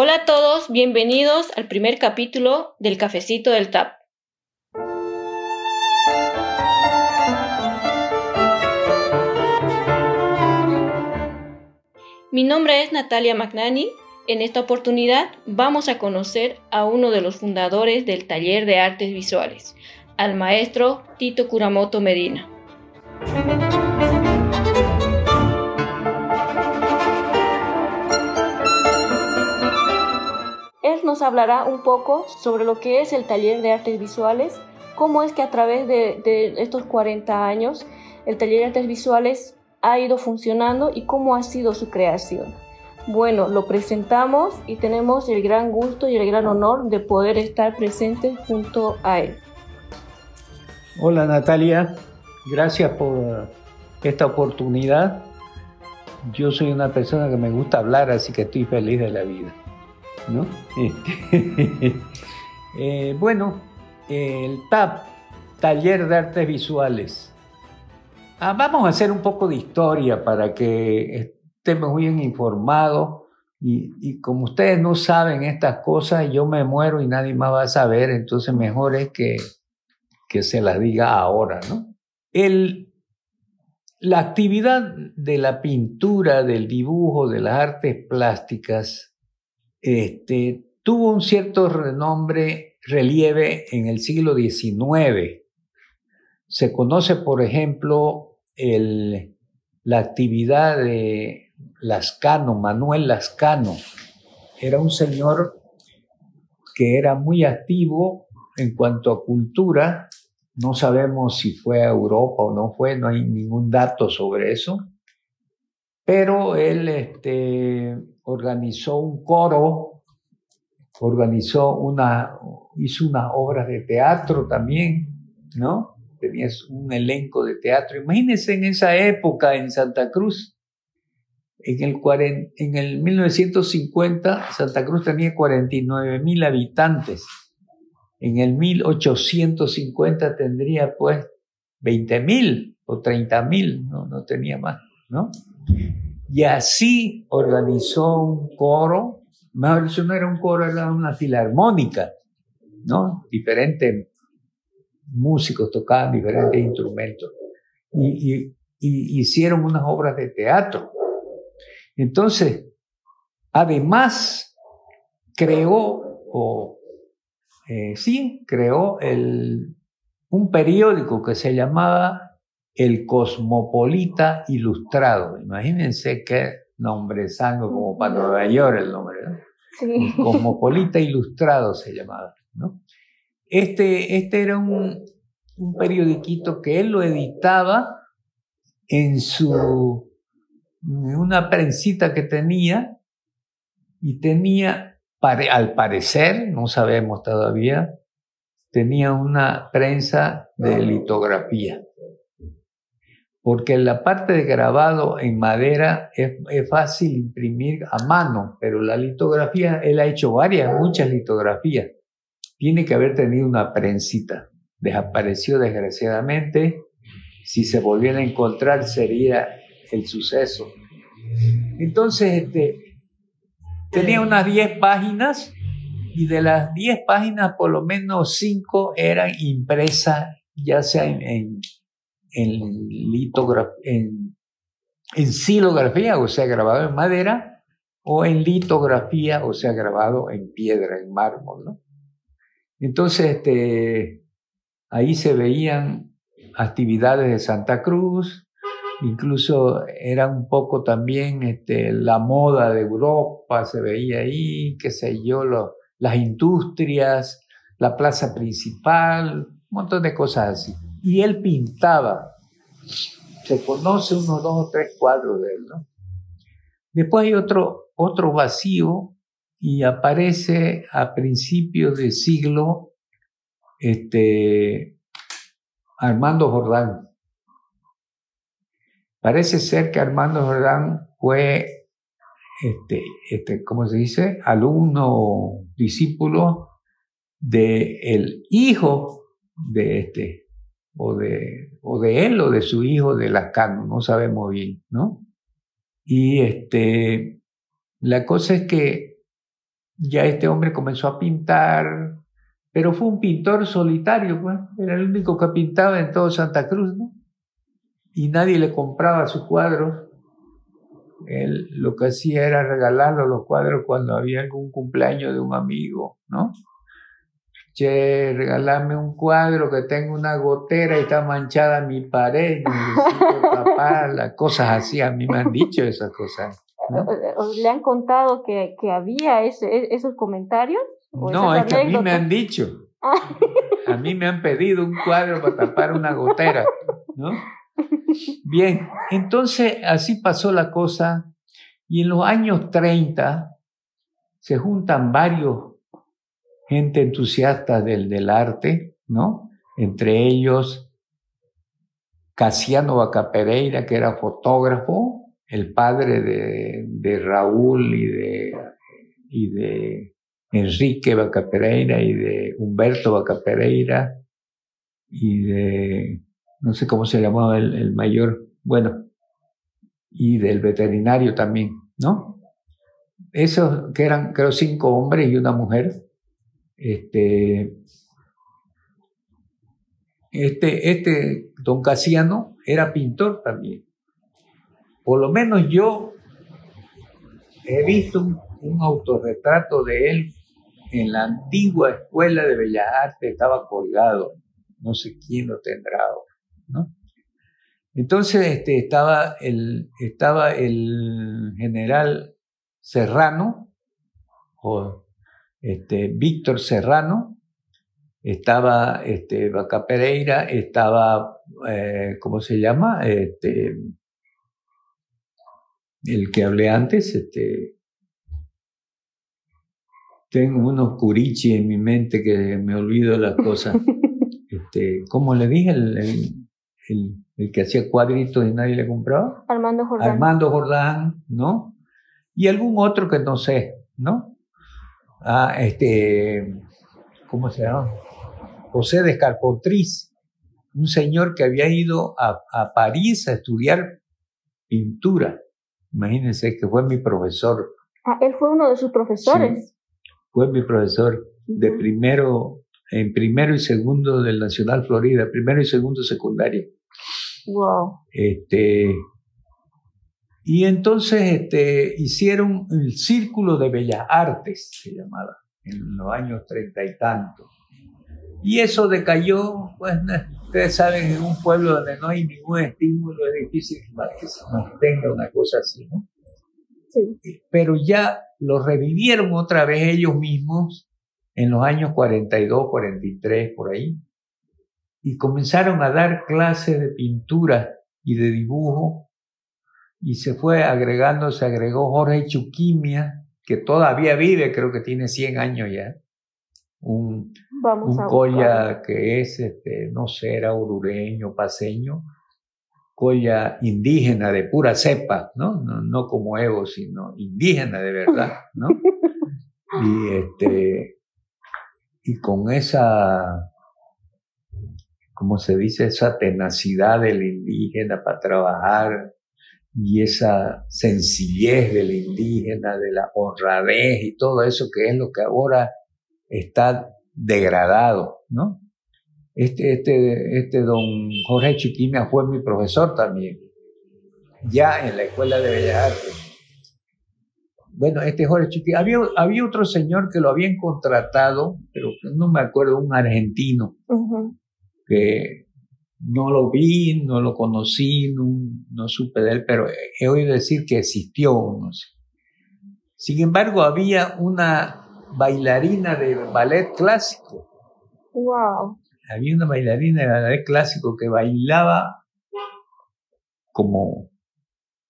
Hola a todos, bienvenidos al primer capítulo del Cafecito del TAP. Mi nombre es Natalia Magnani. En esta oportunidad vamos a conocer a uno de los fundadores del taller de artes visuales, al maestro Tito Kuramoto Medina. Nos hablará un poco sobre lo que es el taller de artes visuales, cómo es que a través de, estos 40 años el taller de artes visuales ha ido funcionando y cómo ha sido su creación. Bueno, lo presentamos y tenemos el gran gusto y el gran honor de poder estar presentes junto a él. Hola Natalia, gracias por esta oportunidad. Yo soy una persona que me gusta hablar, así que estoy feliz de la vida. ¿No? Eh, bueno, el TAP, Taller de Artes Visuales. Ah, vamos a hacer un poco de historia para que estemos bien informados. Y, como ustedes no saben estas cosas, yo me muero y nadie más va a saber, entonces mejor es que, que se las diga ahora, ¿no? La actividad de la pintura, del dibujo, de las artes plásticas, este, tuvo un cierto renombre, relieve en el siglo XIX. Se conoce, por ejemplo, la actividad de Lascano, Manuel Lascano. Era un señor que era muy activo en cuanto a cultura. No sabemos si fue a Europa o no fue, no hay ningún dato sobre eso. Pero él este, organizó un coro, organizó una, hizo unas obras de teatro también, ¿no? Tenía un elenco de teatro. Imagínense en esa época en Santa Cruz, en el, en el 1950 Santa Cruz tenía 49 mil habitantes. En el 1850 tendría pues 20 mil o 30 mil, no, no tenía más, ¿no? Y así organizó un coro, mejor dicho, no era un coro, era una filarmónica, ¿no? Diferentes músicos tocaban diferentes instrumentos. Y, hicieron unas obras de teatro. Entonces, además, creó, o eh, sí, creó el, un periódico que se llamaba el Cosmopolita Ilustrado. Imagínense qué nombre sango como para Nueva York el nombre, ¿no? Sí. Cosmopolita Ilustrado se llamaba, ¿no? Este, este era un, un periodiquito que él lo editaba en su una prensita que tenía y tenía, al parecer, no sabemos todavía, tenía una prensa de litografía porque la parte de grabado en madera es, fácil imprimir a mano, pero la litografía, él ha hecho varias, muchas litografías. Tiene que haber tenido una prensita. Desapareció desgraciadamente. Si se volviera a encontrar sería el suceso. Entonces, este, tenía unas 10 páginas y de las 10 páginas por lo menos 5 eran impresas, ya sea en en, en, en silografía, o sea, grabado en madera, o en litografía, o sea, grabado en piedra, en mármol, ¿no? Entonces, este, ahí se veían actividades de Santa Cruz, incluso era un poco también este, la moda de Europa, se veía ahí, qué sé yo, las industrias, la plaza principal, un montón de cosas así y él pintaba. Se conoce unos dos o tres cuadros de él, ¿no? Después hay otro, otro vacío y aparece a principios del siglo este, Armando Jordán. Parece ser que Armando Jordán fue, este, este, ¿cómo se dice? Alumno, discípulo del el hijo de este, o de, o de él o de su hijo de Lascano, no sabemos bien, ¿no? Y este, la cosa es que ya este hombre comenzó a pintar, pero fue un pintor solitario, pues. era el único que pintaba en todo Santa Cruz, ¿no? Y nadie le compraba sus cuadros. Él lo que hacía era regalarlo los cuadros cuando había algún cumpleaños de un amigo, ¿no? Che, regalame un cuadro que tenga una gotera y está manchada mi pared, necesito taparla, cosas así, a mí me han dicho esas cosas. ¿Le han contado que, que había ese, esos comentarios? No, es que a mí me han dicho. A mí me han pedido un cuadro para tapar una gotera, ¿no? Bien, entonces así pasó la cosa y en los años 30 se juntan varios gente entusiasta del, del arte, ¿no? Entre ellos Casiano Vaca Pereira, que era fotógrafo, el padre de, de Raúl y de, y de Enrique Vaca Pereira y de Humberto Vaca Pereira y de, no sé cómo se llamaba el, el mayor, bueno, y del veterinario también, ¿no? Esos que eran, creo, cinco hombres y una mujer, este, este, este don Casiano era pintor también. Por lo menos yo he visto un, autorretrato de él en la antigua escuela de Bellas Artes, estaba colgado, no sé quién lo tendrá ¿no? Entonces este, estaba, el, estaba el general Serrano, o este, Víctor Serrano, estaba este, Vaca Pereira, estaba, eh, ¿cómo se llama? Este, el que hablé antes, este, tengo unos curichi en mi mente que me olvido las cosas. Este, ¿Cómo le dije? El, el, el, que hacía cuadritos y nadie le compraba. Armando Jordán. Armando Jordán, ¿no? Y algún otro que no sé, ¿no? A este, ¿cómo se llama? José de Escarpotriz, un señor que había ido a, a, París a estudiar pintura. Imagínense que fue mi profesor. Ah, él fue uno de sus profesores. fue mi profesor de primero, en primero y segundo del Nacional Florida, primero y segundo secundario. Wow. Este, y entonces este, hicieron el Círculo de Bellas Artes, se llamaba, en los años treinta y tanto. Y eso decayó, pues ustedes saben, en un pueblo donde no hay ningún estímulo es difícil que se mantenga una cosa así, ¿no? Sí. Pero ya lo revivieron otra vez ellos mismos en los años 42, 43, por ahí, y comenzaron a dar clases de pintura y de dibujo y se fue agregando, se agregó Jorge Chuquimia, que todavía vive, creo que tiene 100 años ya. Un, un colla que es, este, no sé, era orureño, paseño, colla indígena de pura cepa, ¿no? No, no como Evo, sino indígena de verdad, ¿no? y este, y con esa, ¿cómo se dice? Esa tenacidad del indígena para trabajar, y esa sencillez del indígena, de la honradez y todo eso que es lo que ahora está degradado, ¿no? Este, este, este don Jorge Chiquimia fue mi profesor también, ya en la Escuela de Bellas Artes. Bueno, este Jorge Chiquimia, había, había otro señor que lo habían contratado, pero no me acuerdo, un argentino, que no lo vi, no lo conocí, no, supe de él, pero he oído decir que existió. Sin embargo, había una bailarina de ballet clásico. Wow. Había una bailarina de ballet clásico que bailaba como,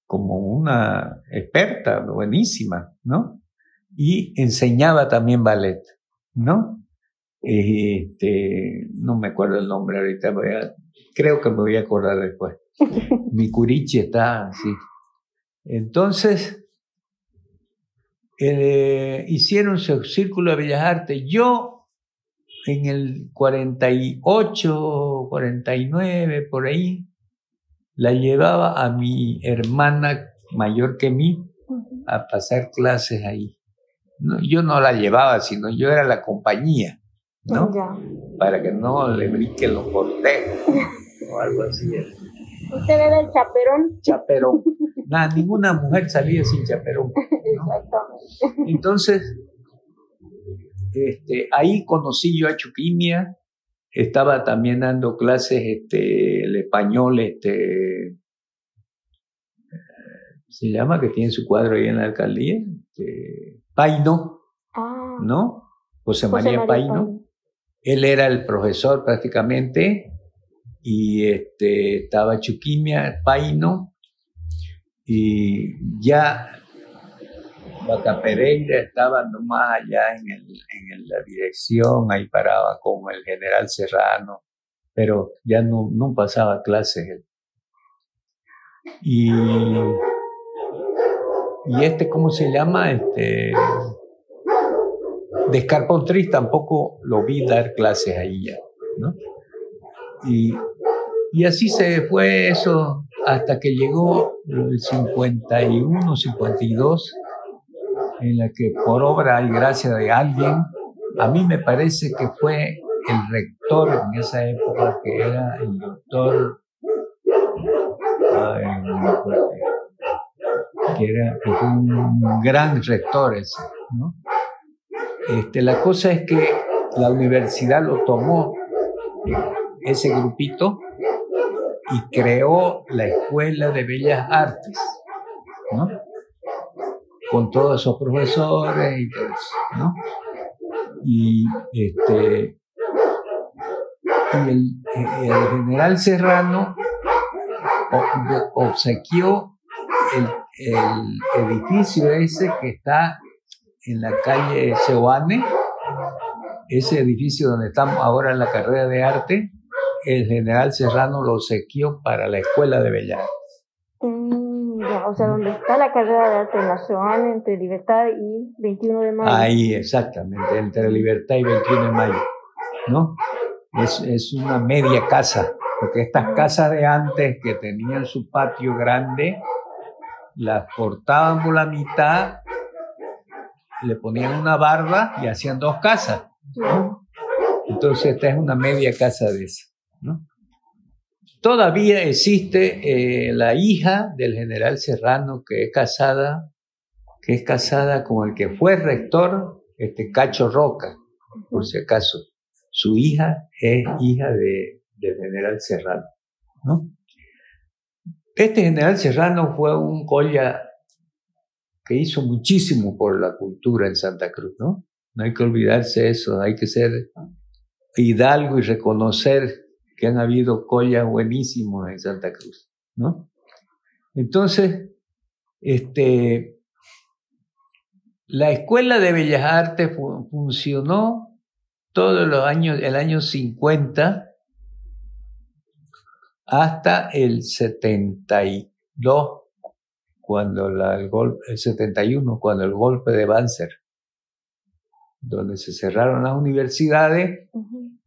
como una experta, buenísima, ¿no? Y enseñaba también ballet, ¿no? Este, no me acuerdo el nombre ahorita, voy a Creo que me voy a acordar después. Mi curichi está así. Entonces, eh, hicieron su círculo de Bellas Artes. Yo, en el 48, 49, por ahí, la llevaba a mi hermana mayor que mí a pasar clases ahí. yo no la llevaba, sino yo era la compañía, ¿no? Para que no le brinquen los cortejos o algo así. ¿Usted era el chaperón? Chaperón. Nada, ninguna mujer salía sin chaperón. Entonces, este, ahí conocí yo a Chuquimia, estaba también dando clases este, el español, este, se llama, que tiene su cuadro ahí en la alcaldía, este, Paino, ah. ¿no? José, María, Paino. Él era el profesor prácticamente y este, estaba Chuquimia, Paino, y ya Vaca Pereira estaba nomás allá en, en, la dirección, ahí paraba con el general Serrano, pero ya no, no pasaba clases. Y, y este, ¿cómo se llama? Este, Descarpontris tampoco lo vi dar clases ahí ya, ¿no? Y, y así se fue eso hasta que llegó el 51, 52, en la que por obra y gracia de alguien, a mí me parece que fue el rector en esa época, que era el doctor, que era un gran rector ese, ¿no? Este, la cosa es que la universidad lo tomó, ese grupito, y creó la Escuela de Bellas Artes, ¿no? Con todos esos profesores y todo eso, ¿no? Y, este, el, general Serrano obsequió el edificio ese que está en la calle Seoane, ese edificio donde estamos ahora en la carrera de arte, el general Serrano lo sequió para la Escuela de Bellas mm, o sea, donde está la carrera de arte en la Seoane, entre Libertad y 21 de mayo. Ahí, exactamente, entre Libertad y 21 de mayo, ¿no? Es, es una media casa, porque estas casas de antes que tenían su patio grande, las cortaban por la mitad le ponían una barba y hacían dos casas. Entonces esta es una media casa de esa. Todavía existe eh, la hija del general Serrano que es casada, que es casada con el que fue rector, este Cacho Roca, por si acaso. Su hija es hija de, del general Serrano. Este general Serrano fue un colla que hizo muchísimo por la cultura en Santa Cruz, ¿no? No hay que olvidarse eso, hay que ser hidalgo y reconocer que han habido collas buenísimos en Santa Cruz, ¿no? Entonces, este, la Escuela de Bellas Artes funcionó todos los años, el año 50 hasta el 72 cuando el, golpe, el 71, cuando el golpe de Banzer, donde se cerraron las universidades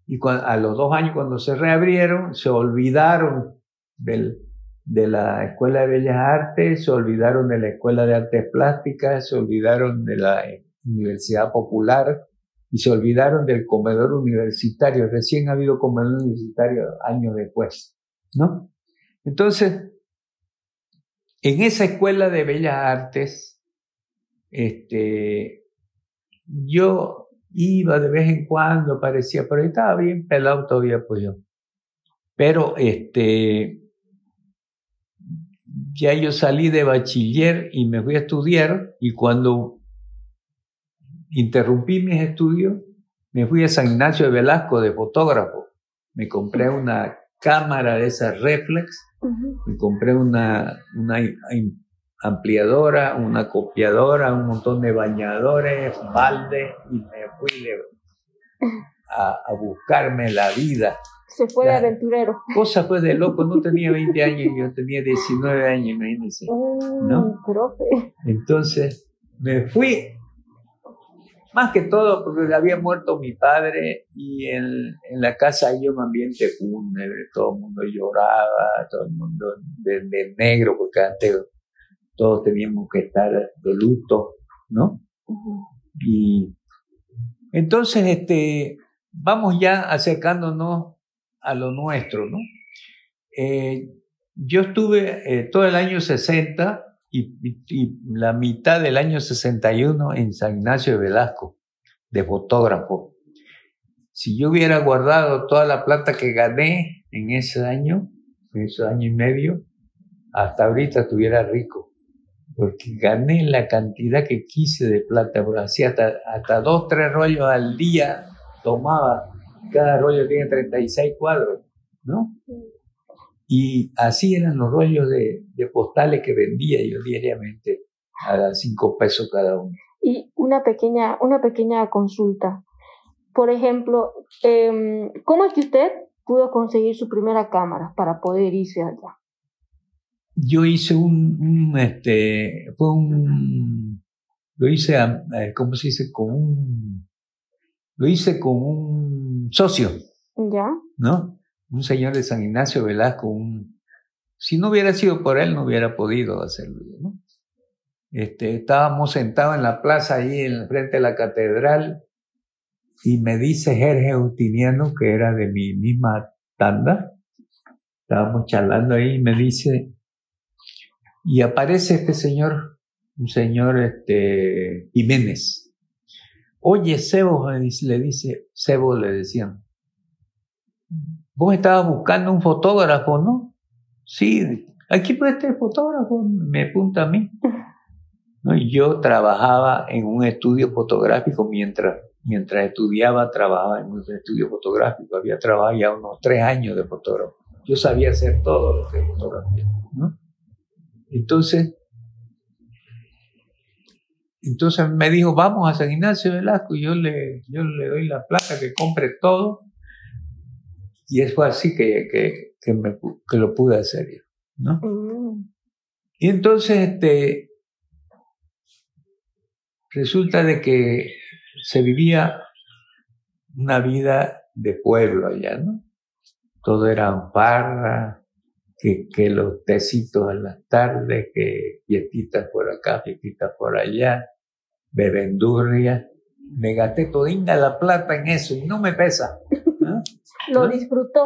y a los dos años cuando se reabrieron, se olvidaron del, de la Escuela de Bellas Artes, se olvidaron de la Escuela de Artes Plásticas, se olvidaron de la Universidad Popular y se olvidaron del comedor universitario. Recién ha habido comedor universitario años después, ¿no? Entonces, en esa escuela de bellas artes, este, yo iba de vez en cuando, parecía, pero estaba bien pelado todavía, pues yo. Pero, este, ya yo salí de bachiller y me fui a estudiar y cuando interrumpí mis estudios, me fui a San Ignacio de Velasco de fotógrafo. Me compré una cámara de esas reflex y compré una, una ampliadora, una copiadora, un montón de bañadores, balde y me fui a, buscarme la vida. Se fue de aventurero. Cosa fue de loco, no tenía 20 años, yo tenía 19 años, imagínense. ¿no? Profe. Entonces me fui más que todo porque había muerto mi padre y en, en la casa hay un ambiente fúnebre, todo el mundo lloraba, todo el mundo de, negro, porque antes todos teníamos que estar de luto, ¿no? Y entonces, este, vamos ya acercándonos a lo nuestro, ¿no? Eh, yo estuve eh, todo el año 60 y, y, la mitad del año 61 en San Ignacio de Velasco, de fotógrafo. Si yo hubiera guardado toda la plata que gané en ese año, en ese año y medio, hasta ahorita estuviera rico, porque gané la cantidad que quise de plata, porque hacía hasta, hasta dos, tres rollos al día tomaba, cada rollo tiene 36 cuadros, ¿no? Y así eran los rollos de, postales que vendía yo diariamente a cinco pesos cada uno. Y una pequeña, una pequeña consulta. Por ejemplo, em, ¿cómo es que usted pudo conseguir su primera cámara para poder irse allá? Yo hice un, este, fue un, lo hice, eh, ¿cómo se dice? Con un, lo hice con un socio. ¿Ya? ¿No? Un señor de San Ignacio Velasco, un, si no hubiera sido por él, no hubiera podido hacerlo. ¿no? Este, estábamos sentados en la plaza ahí en frente de la catedral y me dice Jerge Justiniano, que era de mi misma tanda, estábamos charlando ahí y me dice, y aparece este señor, un señor este, Jiménez. Oye, Sebo, le dice, Sebo le decían, Vos estabas buscando un fotógrafo, ¿no? Sí, aquí puede este fotógrafo, me apunta a mí. ¿No? yo trabajaba en un estudio fotográfico mientras, mientras estudiaba, trabajaba en un estudio fotográfico. Había trabajado ya unos tres años de fotógrafo. Yo sabía hacer todo lo que fotografía, ¿no? Entonces, entonces me dijo, vamos a San Ignacio Velasco, y yo le, yo le doy la plata que compre todo y fue así que, que, que, me, que lo pude hacer yo, ¿no? Mm. Y entonces, este, resulta de que se vivía una vida de pueblo allá, ¿no? Todo era farra, que, que los tecitos en las tardes, que fiestitas por acá, fiestitas por allá, bebendurria. Me gasté todinga la plata en eso y no me pesa. Lo disfrutó.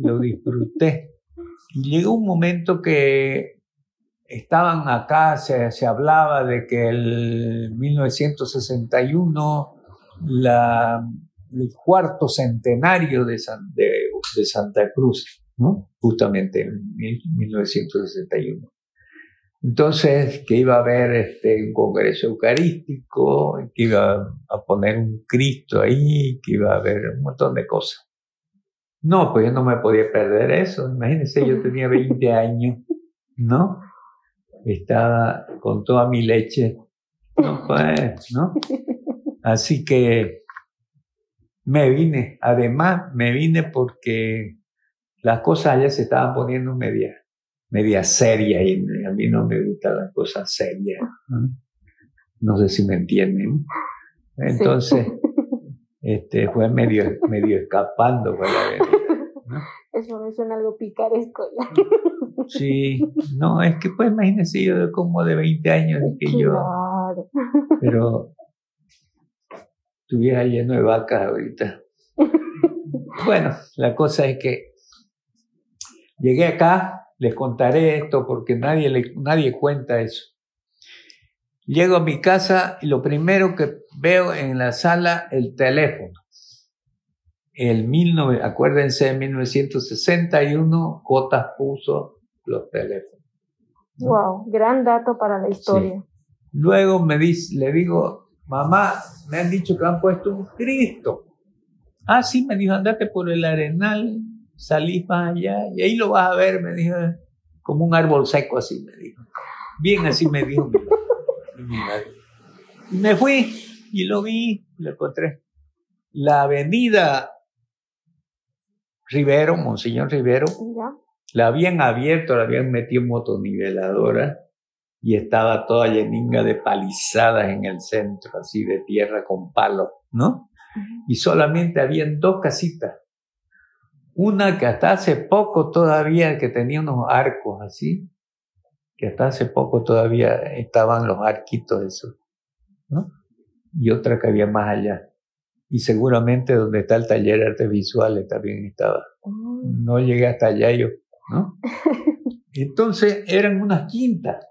Lo disfruté. Y llegó un momento que estaban acá, se, se hablaba de que el 1961, la, el cuarto centenario de, de, de Santa Cruz, ¿no? justamente en 1961. Entonces, que iba a haber este, un congreso eucarístico, que iba a poner un Cristo ahí, que iba a haber un montón de cosas. No, pues yo no me podía perder eso. Imagínense, yo tenía 20 años, ¿no? Estaba con toda mi leche. No, pues, ¿no? Así que me vine. Además, me vine porque las cosas allá se estaban poniendo media, media seria y a mí no me gustan las cosas serias. No, sé si me entienden. Entonces, este, fue medio, medio escapando por la Eso me suena algo picaresco Sí, no, es que pues imagínese yo como de 20 años que yo, pero estuviera lleno de vacas ahorita. Bueno, la cosa es que llegué acá, les contaré esto porque nadie, nadie cuenta eso. Llego a mi casa y lo primero que veo en la sala el teléfono. El 19, acuérdense, en 1961 Cotas puso los teléfonos. Wow, gran dato para la historia. Luego me dice, le digo, mamá, me han dicho que han puesto un Cristo. Ah, sí, me dijo, andate por el arenal, salí para allá y ahí lo vas a ver, me dijo, como un árbol seco así, me dijo. Bien así me dijo me fui y lo vi, lo encontré. La avenida Rivero, Monseñor Rivero, la habían abierto, la habían metido en motoniveladora y estaba toda lleninga de palizadas en el centro, así de tierra con palo, ¿no? Y solamente habían dos casitas. Una que hasta hace poco todavía, que tenía unos arcos así, que hasta hace poco todavía estaban los arquitos esos, ¿no? y otra que había más allá. Y seguramente donde está el taller de artes visuales también estaba. Mm. No llegué hasta allá yo, ¿no? Entonces eran unas quintas.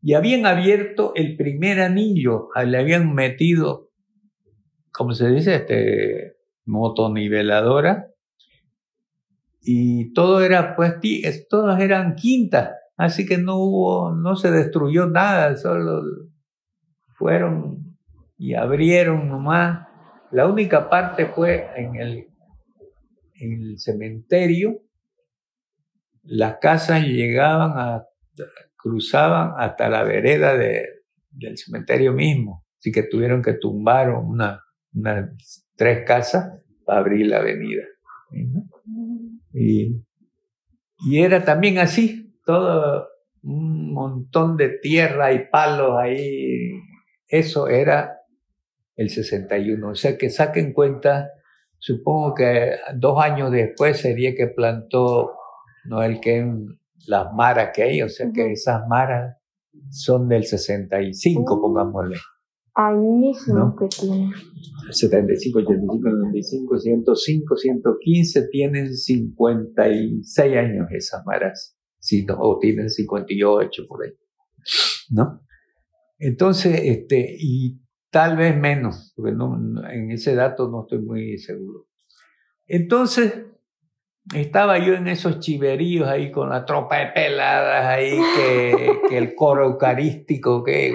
Y habían abierto el primer anillo, le habían metido, ¿cómo se dice? Este, motoniveladora. Y todo era, pues, todas eran quintas. Así que no hubo, no se destruyó nada, solo fueron y abrieron nomás. La única parte fue en el, en el cementerio. Las casas llegaban a, cruzaban hasta la vereda de, del cementerio mismo. Así que tuvieron que tumbar una, unas tres casas para abrir la avenida. Y era también así, todo un montón de tierra y palos ahí. Eso era el 61. O sea que saquen cuenta, supongo que dos años después sería que plantó Noel Ken las maras que hay, o sea que esas maras son del 65, uh, pongámosle. Ahí mismo que tiene. 75, 85, 95, 105, 115, tienen 56 años esas maras o tienen 58 por ahí, ¿no? Entonces, este, y tal vez menos, porque no, en ese dato no estoy muy seguro. Entonces, estaba yo en esos chiveríos ahí con la tropa de peladas ahí, que, que el coro eucarístico, que,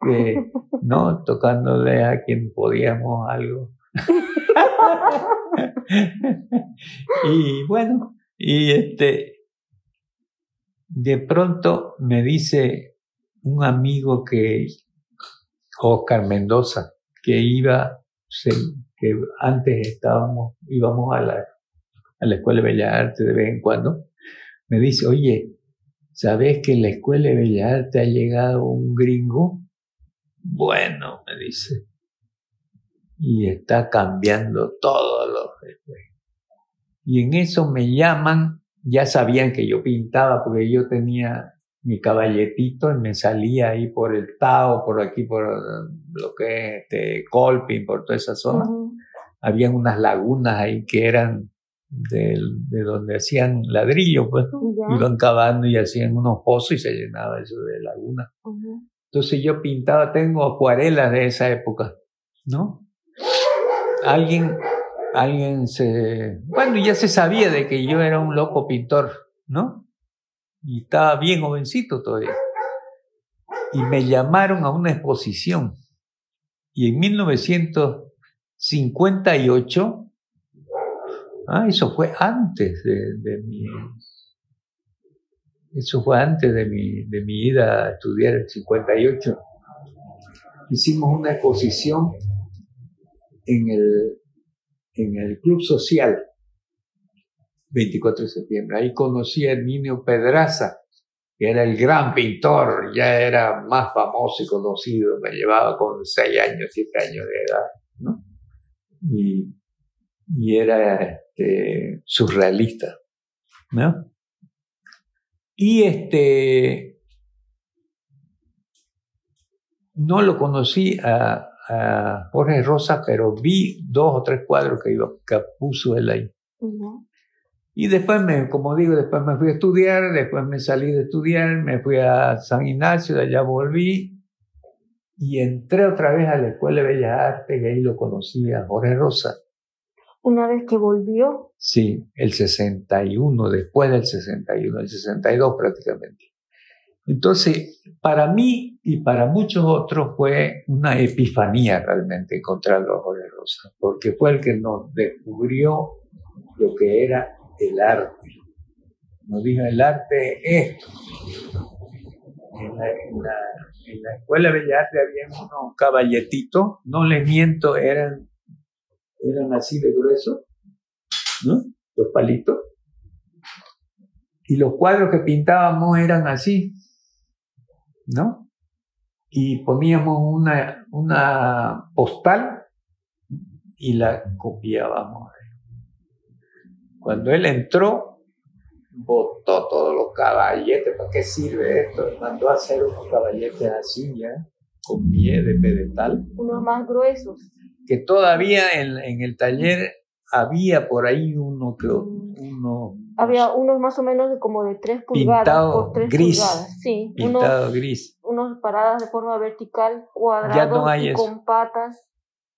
que, ¿no? Tocándole a quien podíamos algo. y bueno, y este, de pronto me dice un amigo que, Oscar Mendoza, que iba, que antes estábamos, íbamos a la, a la Escuela de Bellas Artes de vez en cuando, me dice, oye, ¿sabes que en la Escuela de Bellas Artes ha llegado un gringo? Bueno, me dice, y está cambiando todo lo Y en eso me llaman ya sabían que yo pintaba porque yo tenía mi caballetito y me salía ahí por el Tao, por aquí, por lo que es este, Colping, por toda esa zona. Habían unas lagunas ahí que eran de, de donde hacían ladrillo, pues. Iban cavando y hacían unos pozos y se llenaba eso de laguna. Entonces yo pintaba, tengo acuarelas de esa época, ¿no? Alguien alguien se... Bueno, ya se sabía de que yo era un loco pintor, ¿no? Y estaba bien jovencito todavía. Y me llamaron a una exposición. Y en 1958, ah, eso fue antes de, mi... Eso fue antes de mi, de mi ida a estudiar en 58. Hicimos una exposición en el en el Club Social, 24 de septiembre. Ahí conocí a Herminio Pedraza, que era el gran pintor, ya era más famoso y conocido, me llevaba con 6 años, 7 años de edad, ¿no? Y, y era este, surrealista, ¿no? Y este, no lo conocí a, Jorge Rosa, pero vi dos o tres cuadros que, que puso él ahí. Y después, me, como digo, después me fui a estudiar, después me salí de estudiar, me fui a San Ignacio, de allá volví y entré otra vez a la Escuela de Bellas Artes y ahí lo conocí a Jorge Rosa. ¿Una vez que volvió? Sí, el 61, después del 61, el 62 prácticamente. Entonces, para mí y para muchos otros fue una epifanía realmente encontrarlo a Jorge Rosa, porque fue el que nos descubrió lo que era el arte. Nos dijo, el arte es esto. En la, en la, escuela de Bellas Artes había unos caballetitos, no les miento, eran, eran así de gruesos, ¿no? Los palitos. Y los cuadros que pintábamos eran así, ¿no? Y poníamos una, una postal y la copiábamos. Cuando él entró, botó todos los caballetes. ¿Para qué sirve esto? Mandó a hacer unos caballetes así ya. con pie de pedestal. Unos más gruesos. Que todavía en, en el taller había por ahí uno que uno había unos más o menos como de 3 pulgadas por 3 gris, pulgadas. Sí, pintado unos, gris. Unos paradas de forma vertical, cuadrados y con patas.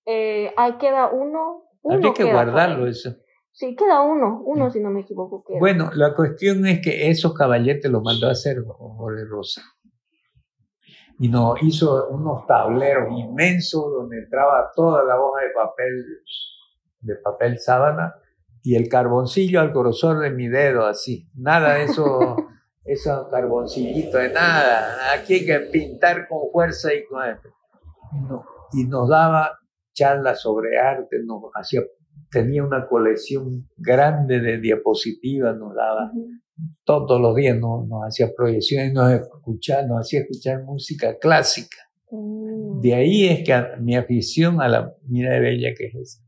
Eh, ahí queda uno. uno Habría que guardarlo eso. Sí, queda uno, uno si no me equivoco. Queda. Bueno, la cuestión es que esos caballetes los mandó a hacer Jorge Rosa. Y nos hizo unos tableros inmensos donde entraba toda la hoja de papel, de papel sábana, y el carboncillo al grosor de mi dedo, así. Nada de eso, esos carboncillitos, de nada. Aquí hay que pintar con fuerza y con... y nos daba charlas sobre arte, nos hacía tenía una colección grande de diapositivas, nos daba todos los días, nos, hacía proyecciones, nos, escuchaba, nos hacía escuchar música clásica. Mm. De ahí es que mi afición a la mira de bella que es esa.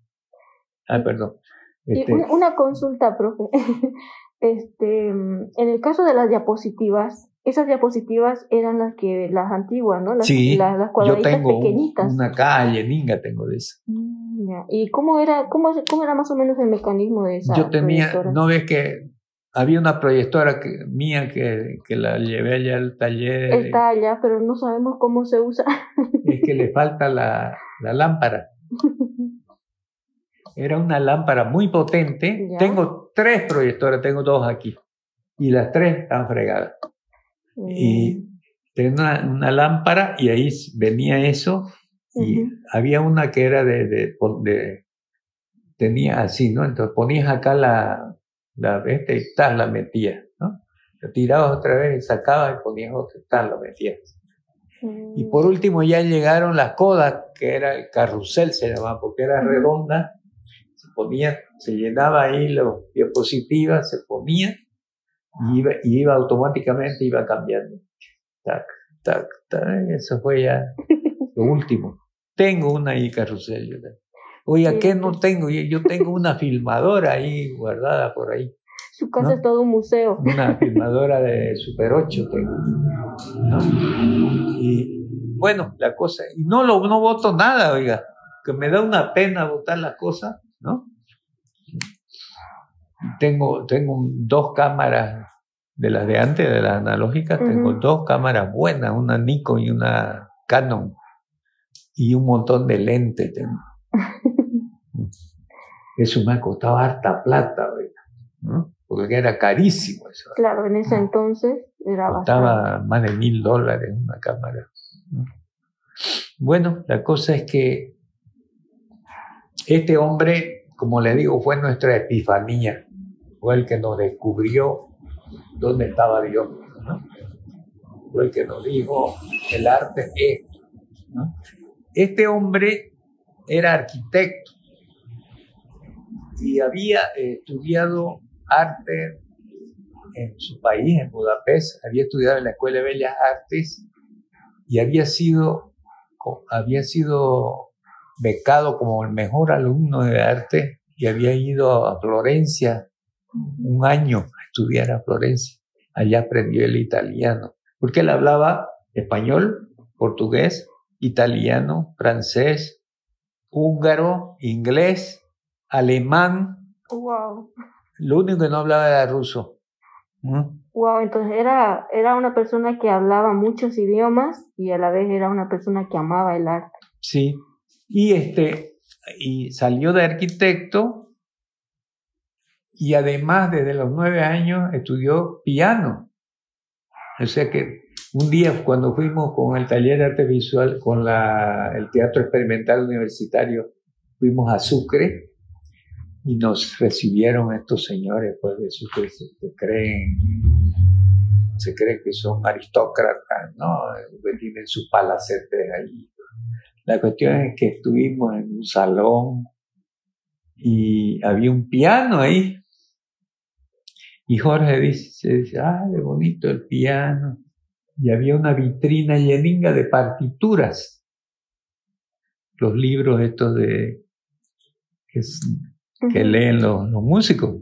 Ah, perdón. Este, una, consulta, profe. Este, en el caso de las diapositivas, esas diapositivas eran las que las antiguas, ¿no? Las, sí, las, las yo tengo pequeñitas. una calle, ninga tengo de eso. Mm, ¿Y cómo era, cómo, cómo era más o menos el mecanismo de esa Yo tenía, no ves que había una proyectora que, mía que, que, la llevé allá al taller. Está allá, pero no sabemos cómo se usa. Es que le falta la, la lámpara. Era una lámpara muy potente. Tengo tres proyectoras, tengo dos aquí. Y las tres están fregadas. Y mm. tenía una, lámpara y ahí venía eso. Y había una que era de, de, tenía así, ¿no? Entonces ponías acá la, la este, y tal la metías, ¿no? La tirabas otra vez, sacabas y ponías otra, tal la metías. Y por mm. último ya llegaron las codas, que era el carrusel se llamaba, porque era redonda ponía, se llenaba ahí la diapositiva, se ponía y iba, y iba automáticamente, iba cambiando. Tac, tac, tac, eso fue ya lo último. Tengo una ahí carrusel. Oiga, ¿qué no tengo? Yo tengo una filmadora ahí guardada por ahí. Su casa es todo un museo. Una filmadora de Super 8 tengo. Y bueno, la cosa, y no lo no voto nada, oiga, que me da una pena votar las cosas, ¿no? Tengo, tengo dos cámaras de las de antes, de las analógicas, tengo dos cámaras buenas, una Nikon y una Canon, y un montón de lentes tengo. eso me ha costado harta plata, ¿no? porque era carísimo eso. Claro, en ese entonces era Costaba más de mil dólares una cámara. Bueno, la cosa es que este hombre como le digo, fue nuestra epifanía, fue el que nos descubrió dónde estaba Dios, fue el que nos dijo, el arte es esto. Este hombre era arquitecto y había estudiado arte en su país, en Budapest, había estudiado en la Escuela de Bellas Artes y había sido, había sido becado como el mejor alumno de arte y había ido a Florencia un año a estudiar a Florencia. Allá aprendió el italiano, porque él hablaba español, portugués, italiano, francés, húngaro, inglés, alemán. Wow. Lo único que no hablaba era ruso. Wow, entonces era, era una persona que hablaba muchos idiomas y a la vez era una persona que amaba el arte. Sí, y, este, y salió de arquitecto y además desde los nueve años estudió piano. O sea que un día cuando fuimos con el taller de arte visual, con la, el Teatro Experimental Universitario, fuimos a Sucre y nos recibieron estos señores pues de Sucre, se, creen se creen que son aristócratas, ¿no? Que tienen sus palacetes allí la cuestión es que estuvimos en un salón y había un piano ahí. Y Jorge dice, dice, ah, qué bonito el piano. Y había una vitrina lleninga de partituras. Los libros estos de que, leen los, músicos.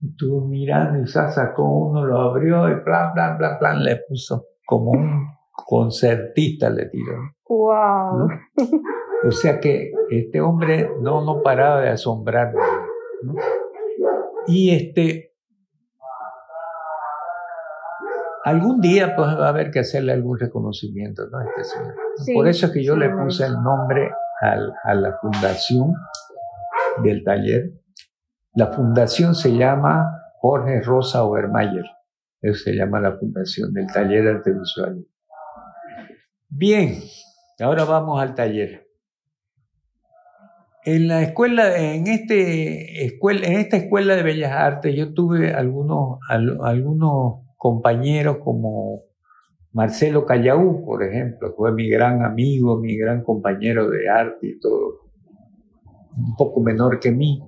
Estuvo mirando y sacó uno, lo abrió y plan, plan, plan, plan, le puso como un concertista le tiró. Wow. O sea que este hombre no, no paraba de asombrarme. Y este, algún día pues va a haber que hacerle algún reconocimiento ¿no? este señor. Por eso es que yo le puse el nombre a la fundación del taller. La fundación se llama Jorge Rosa Obermayer. Eso se llama la fundación del taller arte visual. Bien, ahora vamos al taller. En la escuela, en, este, escuela, en esta escuela de Bellas Artes, yo tuve algunos, algunos compañeros como Marcelo Callaú, por ejemplo, fue mi gran amigo, mi gran compañero de arte y todo, un poco menor que mí.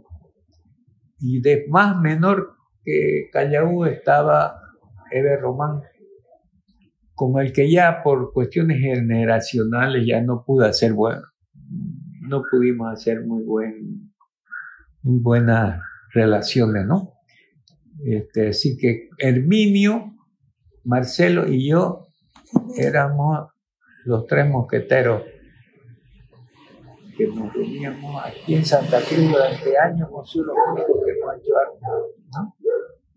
Y de más menor que Callaú estaba Eber Román, con el que ya por cuestiones generacionales ya no pude hacer bueno, no pudimos hacer muy buen, muy buenas relaciones, ¿no? Este, así que Herminio, Marcelo y yo éramos los tres mosqueteros que nos reuníamos aquí en Santa Cruz durante años, hemos sido los que nos ayudaron, ¿no?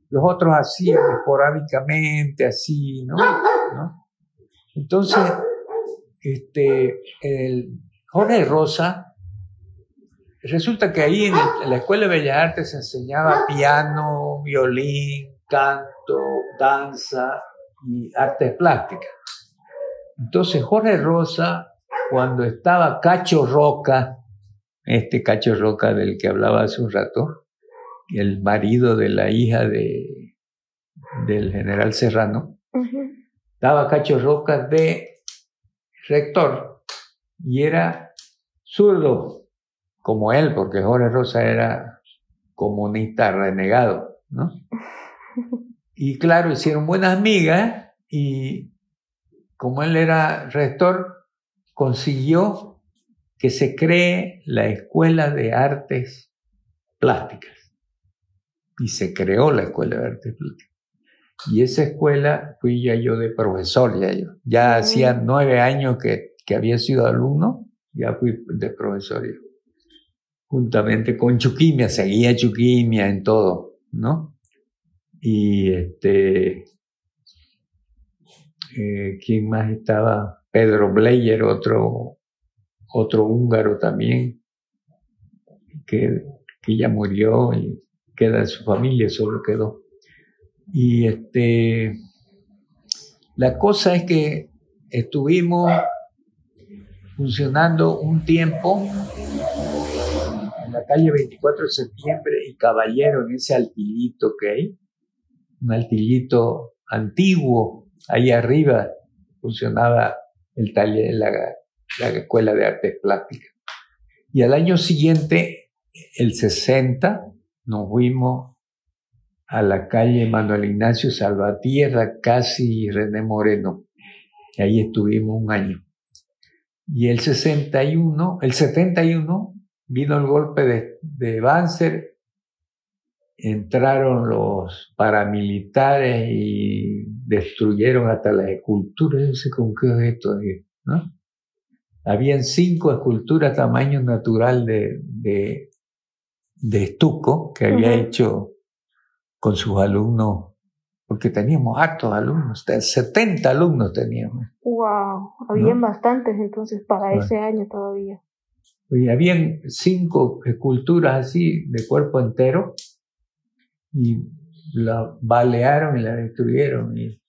Los otros hacían esporádicamente, así, ¿no? Entonces, este, el Jorge Rosa, resulta que ahí en, la Escuela de Bellas Artes se enseñaba piano, violín, canto, danza y artes plásticas. Entonces Jorge Rosa, cuando estaba Cacho Roca, este Cacho Roca del que hablaba hace un rato, el marido de la hija de, del general Serrano, estaba Cacho Roca de rector y era zurdo como él, porque Jorge Rosa era comunista renegado, ¿no? Y claro, hicieron buenas amigas y como él era rector, consiguió que se cree la Escuela de Artes Plásticas y se creó la Escuela de Artes Plásticas. Y esa escuela fui ya yo de profesor, ya yo. Ya hacía nueve años que, que, había sido alumno, ya fui de profesor yo. Juntamente con Chuquimia, seguía Chuquimia en todo, ¿no? Y este, eh, ¿quién más estaba? Pedro Bleyer, otro, otro húngaro también, que, que ya murió y queda en su familia, solo quedó. Y este, la cosa es que estuvimos funcionando un tiempo en la calle 24 de septiembre y Caballero, en ese altilito que hay, un altilito antiguo, ahí arriba funcionaba el taller, la, la escuela de artes plásticas. Y al año siguiente, el 60, nos fuimos a la calle Manuel Ignacio Salvatierra, casi René Moreno. Y ahí estuvimos un año. Y el 61, el 71, vino el golpe de, de Banzer, entraron los paramilitares y destruyeron hasta las esculturas, no sé con qué objeto, ¿no? Habían cinco esculturas tamaño natural de, de de estuco que había hecho con sus alumnos, porque teníamos hartos alumnos, 70 alumnos teníamos. ¡Wow! Habían bastantes entonces para ese año todavía. Y habían cinco esculturas así de cuerpo entero y la balearon y la destruyeron y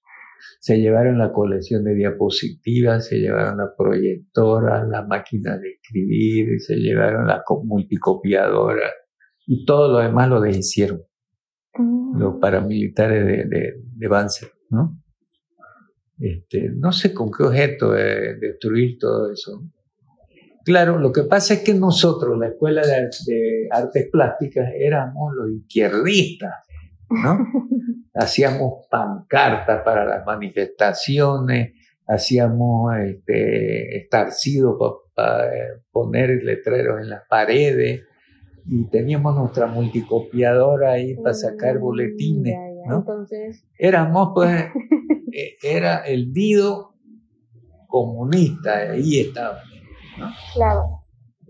se llevaron la colección de diapositivas, se llevaron la proyectora, la máquina de escribir, se llevaron la multicopiadora y todo lo demás lo deshicieron. Mm. Los paramilitares de, de, de Banzer, ¿no? Este, no sé con qué objeto destruir todo eso. Claro, lo que pasa es que nosotros, la Escuela de, de Artes Plásticas, éramos los izquierdistas, ¿no? hacíamos pancartas para las manifestaciones, hacíamos este, estarcidos para poner letreros en las paredes, y teníamos nuestra multicopiadora ahí para sacar mm, boletines, ¿no? Entonces... Éramos, pues, eh, era el Dido comunistas, ahí estaban. Claro.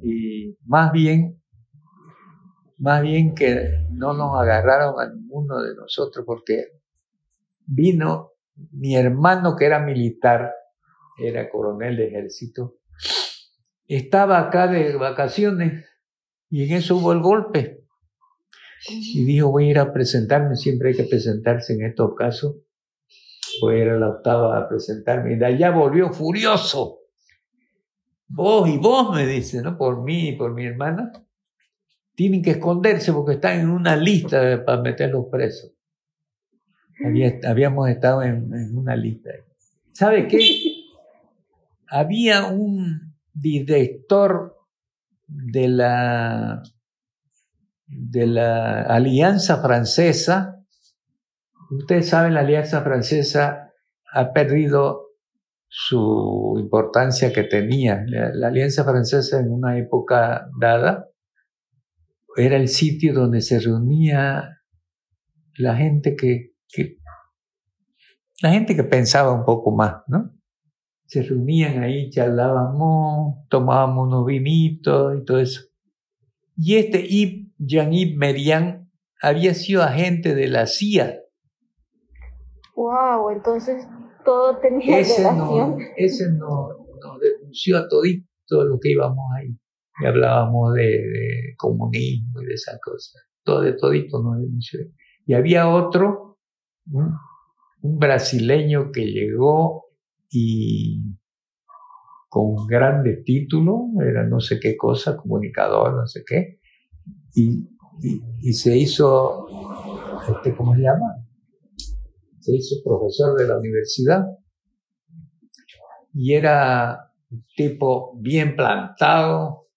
Y más bien, más bien que no nos agarraron a ninguno de nosotros porque vino mi hermano que era militar, era coronel de ejército, estaba acá de vacaciones y en eso hubo el golpe. Y dijo, voy a ir a presentarme, siempre hay que presentarse en estos casos. Voy a ir a la octava a presentarme. Y de allá volvió furioso. Vos y vos, me dice, ¿no? Por mí y por mi hermana. Tienen que esconderse porque están en una lista para meterlos presos. habíamos estado en, en una lista. ¿Sabe qué? Había un director de la de la Alianza Francesa. Ustedes saben, la Alianza Francesa ha perdido su importancia que tenía. La, Alianza Francesa en una época dada era el sitio donde se reunía la gente que, que la gente que pensaba un poco más, ¿no? Se reunían ahí, charlábamos, tomábamos unos vinitos y todo eso. Y este Jean-Yves Merian había sido agente de la CIA. Wow, entonces todo tenía ese relación. No, ese nos denunció a todito lo que íbamos ahí. Y hablábamos de, comunismo y de esas cosas. Todo de todito nos denunció. Y había otro, un, un brasileño que llegó y con grandes títulos, era no sé qué cosa, comunicador, no sé qué, y, y, se hizo, este, ¿cómo se llama? Se hizo profesor de la universidad y era un tipo bien plantado,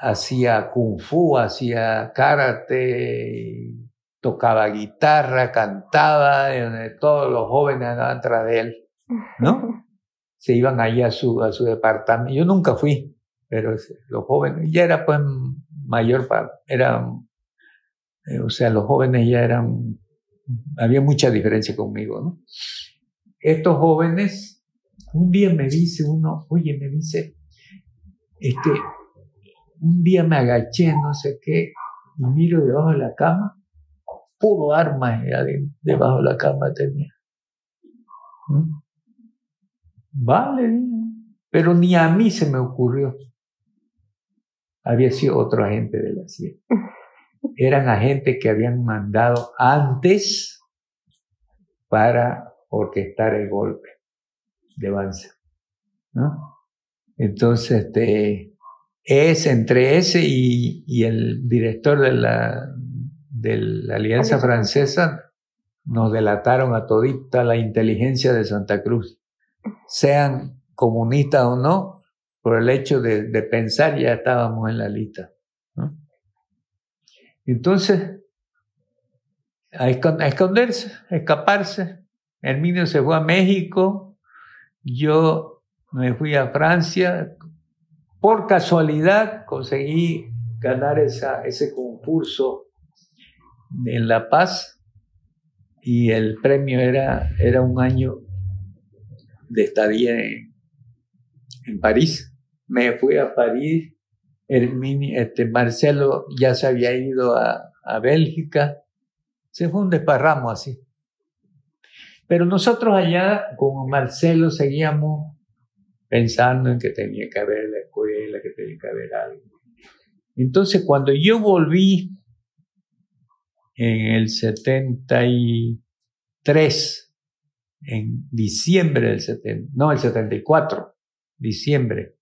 hacía kung fu, hacía karate, tocaba guitarra, cantaba, todos los jóvenes andaban tras de él, ¿no? se iban ahí a su, a su departamento. Yo nunca fui, pero los jóvenes, ya era pues mayor, eran, eh, o sea, los jóvenes ya eran, había mucha diferencia conmigo, ¿no? Estos jóvenes, un día me dice uno, oye, me dice, este, un día me agaché, no sé qué, y miro debajo de la cama, puro arma debajo de la cama tenía. Vale, pero ni a mí se me ocurrió. Había sido otro agente de la CIA. Eran agentes que habían mandado antes para orquestar el golpe de Banza. ¿no? Entonces, este, es entre ese y, y el director de la, de la Alianza Francesa nos delataron a todita la inteligencia de Santa Cruz sean comunistas o no, por el hecho de, pensar ya estábamos en la lista. Entonces, a, esconderse, a escaparse. Herminio se fue a México, yo me fui a Francia. Por casualidad conseguí ganar ese concurso en La Paz y el premio era, era un año de estadía en, en París. Me fui a París, este, Marcelo ya se había ido a, a Bélgica, se fue un desparramo así. Pero nosotros allá, como Marcelo, seguíamos pensando en que tenía que haber la escuela, que tenía que haber algo. Entonces, cuando yo volví en el 73 en diciembre del 70, no, el 74, diciembre,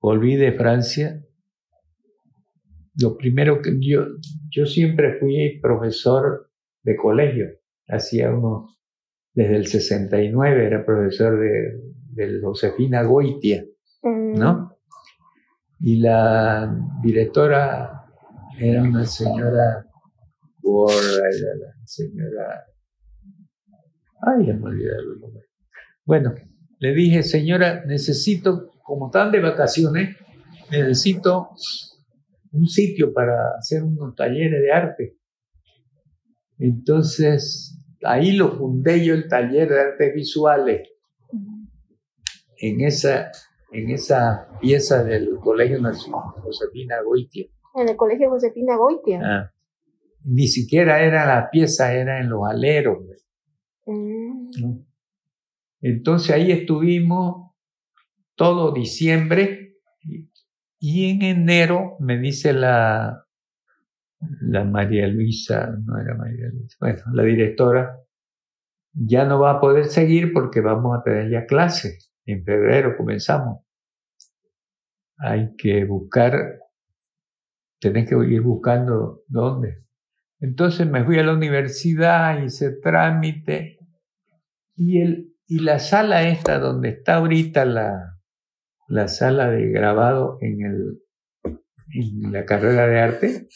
volví de Francia. Lo primero que yo, yo siempre fui profesor de colegio, hacía unos, desde el 69 era profesor de, de Josefina Goitia, ¿no? Mm. Y la directora era una señora, la señora Ay, ya me olvidé el nombre. Bueno, le dije, señora, necesito, como están de vacaciones, necesito un sitio para hacer unos talleres de arte. Entonces, ahí lo fundé yo el taller de artes visuales. en esa, en esa pieza del Colegio Nacional Josefina Goitia. En el Colegio Josefina Goitia. Ah, ni siquiera era la pieza, era en los aleros. Mm. Entonces ahí estuvimos todo diciembre y en enero me dice la, la María Luisa, no era María Luisa, bueno, la directora, ya no va a poder seguir porque vamos a tener ya clase. En febrero comenzamos. Hay que buscar, tenés que ir buscando dónde. Entonces me fui a la universidad, hice trámite y, el, y la sala esta donde está ahorita la, la sala de grabado en, el, en la carrera de arte,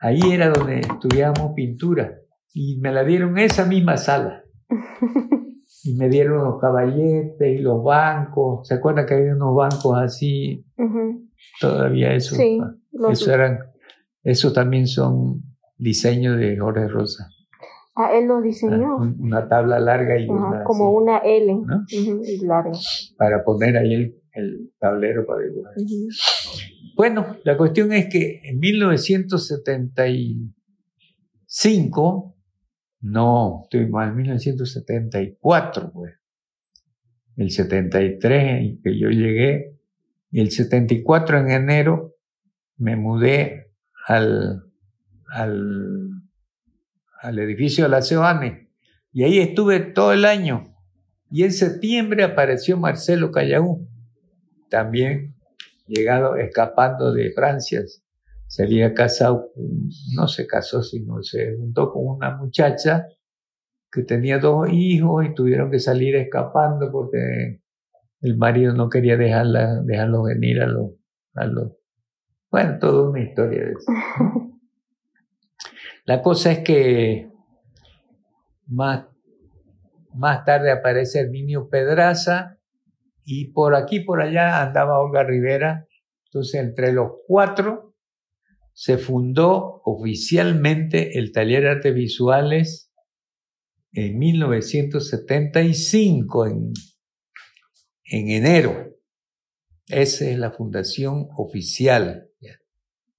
ahí era donde estudiábamos pintura y me la dieron esa misma sala. Y me dieron los caballetes y los bancos. ¿Se acuerdan que había unos bancos así? Todavía eso. Sí, eso eran, eso también son diseños de Jorge Rosa. Ah, él lo diseñó. Ah, una tabla larga y una. Como una L. larga. Para poner ahí el, el tablero para dibujar. Bueno, la cuestión es que en 1975, no, estoy mal, 1974, pues. El 73 que yo llegué, y el 74 en enero me mudé al, al, al edificio de la Ceoane y ahí estuve todo el año. Y en septiembre apareció Marcelo Callaú, también llegado, escapando de Francia. Se había casado, no se casó, sino se juntó con una muchacha que tenía dos hijos y tuvieron que salir escapando porque el marido no quería dejarla, dejarlo venir a los, a los, bueno, toda una historia de eso. La cosa es que más, más tarde aparece Herminio Pedraza y por aquí, por allá andaba Olga Rivera. Entonces, entre los cuatro se fundó oficialmente el Taller Artes Visuales en 1975, en, en enero. Esa es la fundación oficial,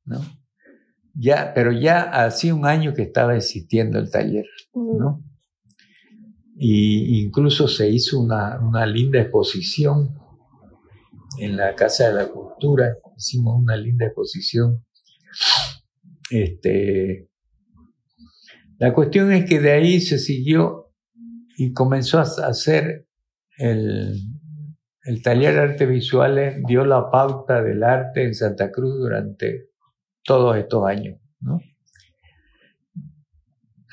¿no? Ya, pero ya hacía un año que estaba existiendo el taller, ¿no? Y incluso se hizo una, una linda exposición en la Casa de la Cultura, hicimos una linda exposición. Este, la cuestión es que de ahí se siguió y comenzó a hacer el, el taller de artes visuales, dio la pauta del arte en Santa Cruz durante todos estos años. ¿no?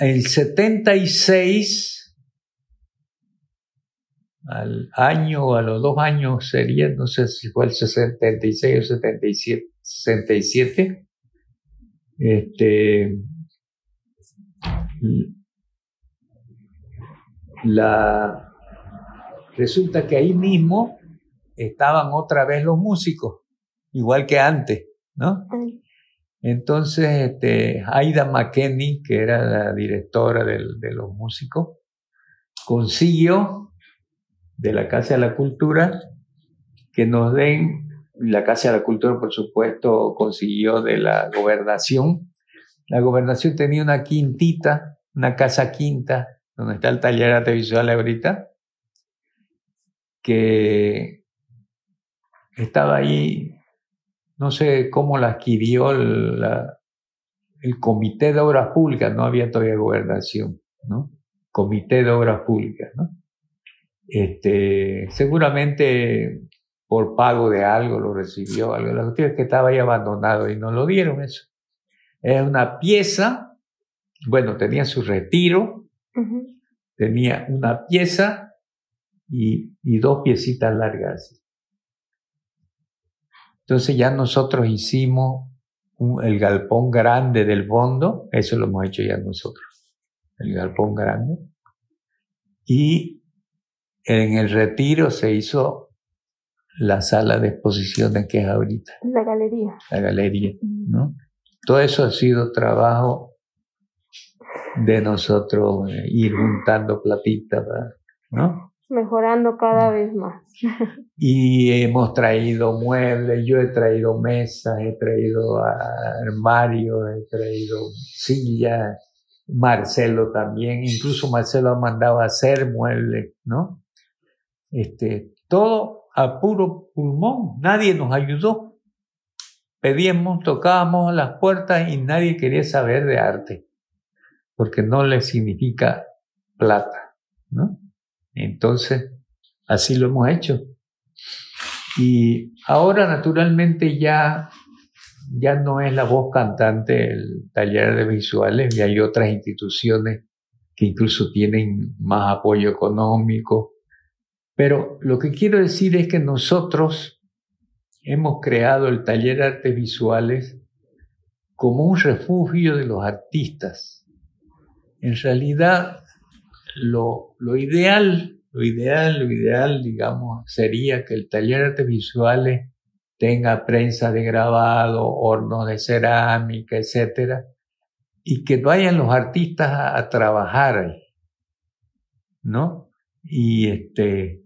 El 76, al año o a los dos años sería, no sé si fue el 76 o 77, 67, este, la, resulta que ahí mismo estaban otra vez los músicos, igual que antes, ¿no? Entonces, este, Aida McKenney, que era la directora de los músicos, consiguió de la Casa de la Cultura que nos den, la Casa de la Cultura por supuesto consiguió de la gobernación, la gobernación tenía una quintita, una casa quinta, donde está el taller arte visual ahorita, que estaba ahí no sé cómo la adquirió el, el Comité de Obras Públicas, no había todavía gobernación, ¿no? Comité de Obras Públicas, ¿no? Este, seguramente por pago de algo lo recibió, algo. La cuestión es que estaba ahí abandonado y no lo dieron eso. Era una pieza, bueno, tenía su retiro, tenía una pieza y, y dos piecitas largas. Entonces ya nosotros hicimos el galpón grande del fondo, eso lo hemos hecho ya nosotros, el galpón grande. Y en el retiro se hizo la sala de exposiciones que es ahorita. La galería. La galería, ¿no? Todo eso ha sido trabajo de nosotros, eh, ir juntando platitas, ¿no? Mejorando cada vez más. y hemos traído muebles, yo he traído mesas, he traído armarios, he traído sillas, Marcelo también, incluso Marcelo ha mandado a hacer muebles, ¿no? Este, todo a puro pulmón, nadie nos ayudó. Pedíamos, tocábamos las puertas y nadie quería saber de arte, porque no le significa plata, ¿no? Entonces, así lo hemos hecho. Y ahora, naturalmente, ya, ya no es la voz cantante el taller de visuales y hay otras instituciones que incluso tienen más apoyo económico. Pero lo que quiero decir es que nosotros hemos creado el taller de artes visuales como un refugio de los artistas. En realidad, lo, ideal, lo ideal, lo ideal, digamos, sería que el taller de artes visuales tenga prensa de grabado, hornos de cerámica, etcétera, y que vayan los artistas a, trabajar ahí, ¿no? Y este,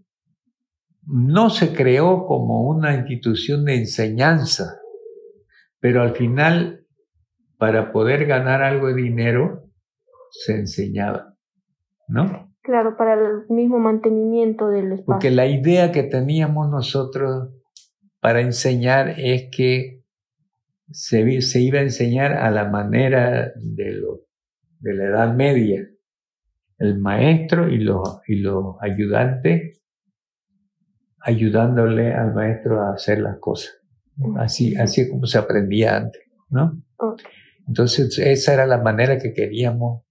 no se creó como una institución de enseñanza, pero al final, para poder ganar algo de dinero, se enseñaba. ¿No? Claro, para el mismo mantenimiento del espacio. Porque la idea que teníamos nosotros para enseñar es que se, se iba a enseñar a la manera de, lo, de la Edad Media. El maestro y los, y los ayudantes ayudándole al maestro a hacer las cosas. Así, así es como se aprendía antes, ¿no? Entonces, esa era la manera que queríamos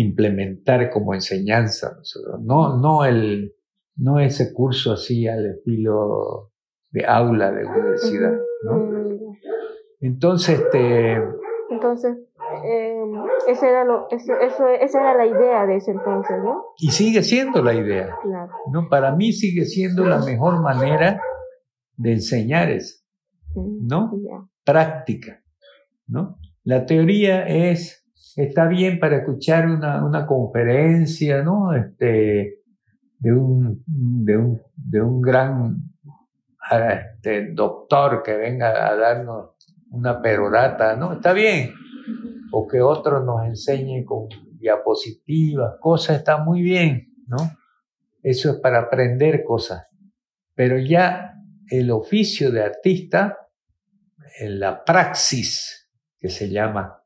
implementar como enseñanza nosotros. No, no, el, no ese curso así al estilo de aula de universidad, ¿no? Entonces, este... Entonces, eh, esa, era lo, eso, esa era la idea de ese entonces, ¿no? Y sigue siendo la idea. Claro. ¿no? Para mí sigue siendo la mejor manera de enseñar eso, ¿no? Práctica, ¿no? La teoría es está bien para escuchar una, una conferencia, ¿no? Este, de un, de un, de un gran este, doctor que venga a darnos una perorata, ¿no? Está bien. O que otro nos enseñe con diapositivas, cosas, está muy bien, ¿no? Eso es para aprender cosas. Pero ya el oficio de artista, en la praxis, que se llama,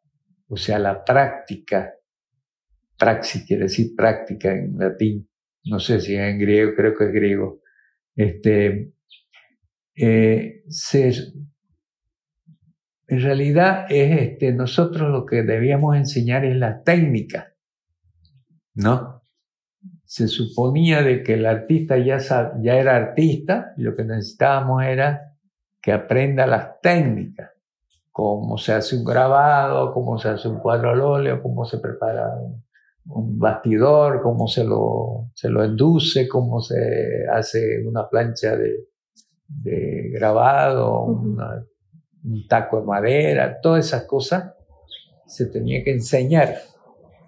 o sea, la práctica, praxis quiere decir práctica en latín, no sé si en griego, creo que es griego, este, eh, en realidad es este, nosotros lo que debíamos enseñar es la técnica, ¿no? Se suponía de que el artista ya era artista y lo que necesitábamos era que aprenda las técnicas cómo se hace un grabado, cómo se hace un cuadro al óleo, cómo se prepara un bastidor, cómo se lo, se lo induce, cómo se hace una plancha de, de grabado, un taco de madera, todas esas cosas se tenía que enseñar,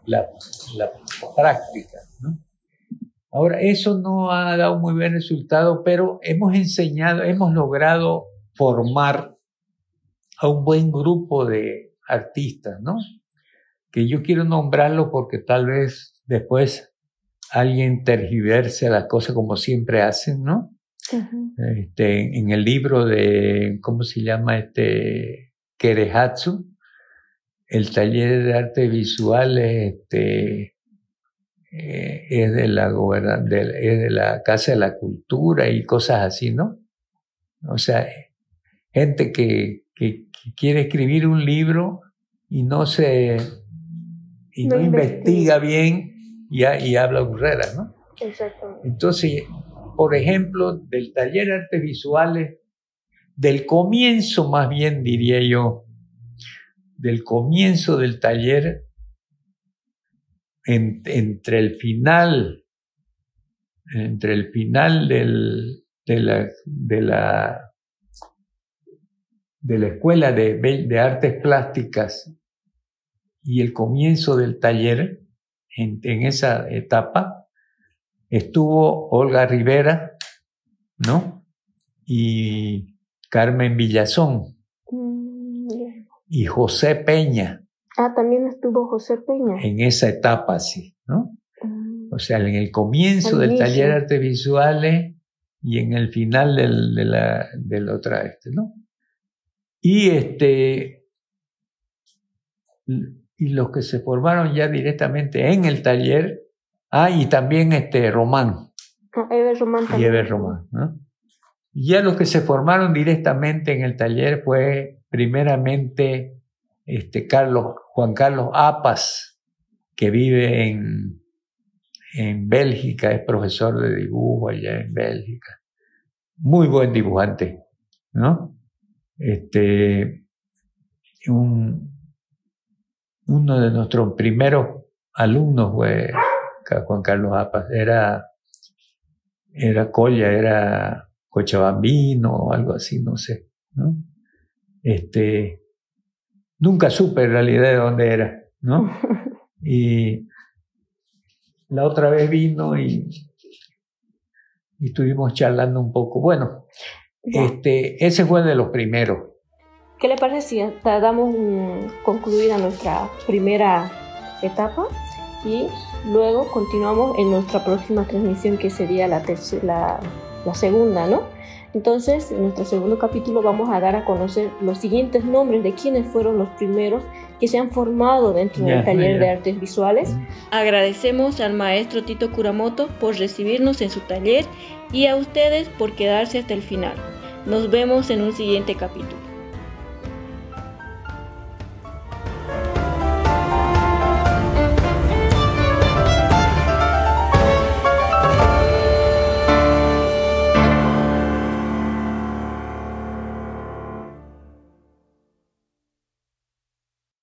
la, la práctica. ¿no? Ahora, eso no ha dado muy buen resultado, pero hemos enseñado, hemos logrado formar a un buen grupo de artistas, ¿no? Que yo quiero nombrarlo porque tal vez después alguien tergiverse las cosas como siempre hacen, ¿no? este, en el libro de, ¿cómo se llama? Este, Kerehatsu, el taller de arte visual este, eh, es, de la de, es de la Casa de la Cultura y cosas así, ¿no? O sea, gente que, que, quiere escribir un libro y no se y no, investiga bien y, y habla burreras, ¿no? Exactamente. Entonces, por ejemplo, del taller de artes visuales, del comienzo más bien diría yo, del comienzo del taller, entre el final, entre el final del, de, la, de la de la Escuela de, Artes Plásticas y el comienzo del taller, en, esa etapa, estuvo Olga Rivera, ¿no? Y Carmen Villazón. Mm, y José Peña. Ah, también estuvo José Peña. En esa etapa, sí, ¿no? Mm. O sea, en el comienzo del taller de artes visuales y en el final del, de la, del otra este, ¿no? Y este, y los que se formaron ya directamente en el taller, ah, y también este Román. Ah, Eber Román también. Y Eber Román, ¿no? Ya los que se formaron directamente en el taller fue primeramente este Carlos, Juan Carlos Apas, que vive en, en Bélgica, es profesor de dibujo allá en Bélgica. Muy buen dibujante, ¿no? Este, un, uno de nuestros primeros alumnos fue Juan Carlos Apas, era, era Colla, era Cochabambino o algo así, no sé, ¿no? Este, nunca supe en realidad de dónde era, ¿no? Y la otra vez vino y, y estuvimos charlando un poco. Bueno, este, ese fue de los primeros. ¿Qué le parece si damos concluida nuestra primera etapa y luego continuamos en nuestra próxima transmisión que sería la, tercera, la segunda, ¿no? Entonces, en nuestro segundo capítulo vamos a dar a conocer los siguientes nombres de quienes fueron los primeros que se han formado dentro del taller de artes visuales. Agradecemos al maestro Tito Kuramoto por recibirnos en su taller y a ustedes por quedarse hasta el final. Nos vemos en un siguiente capítulo.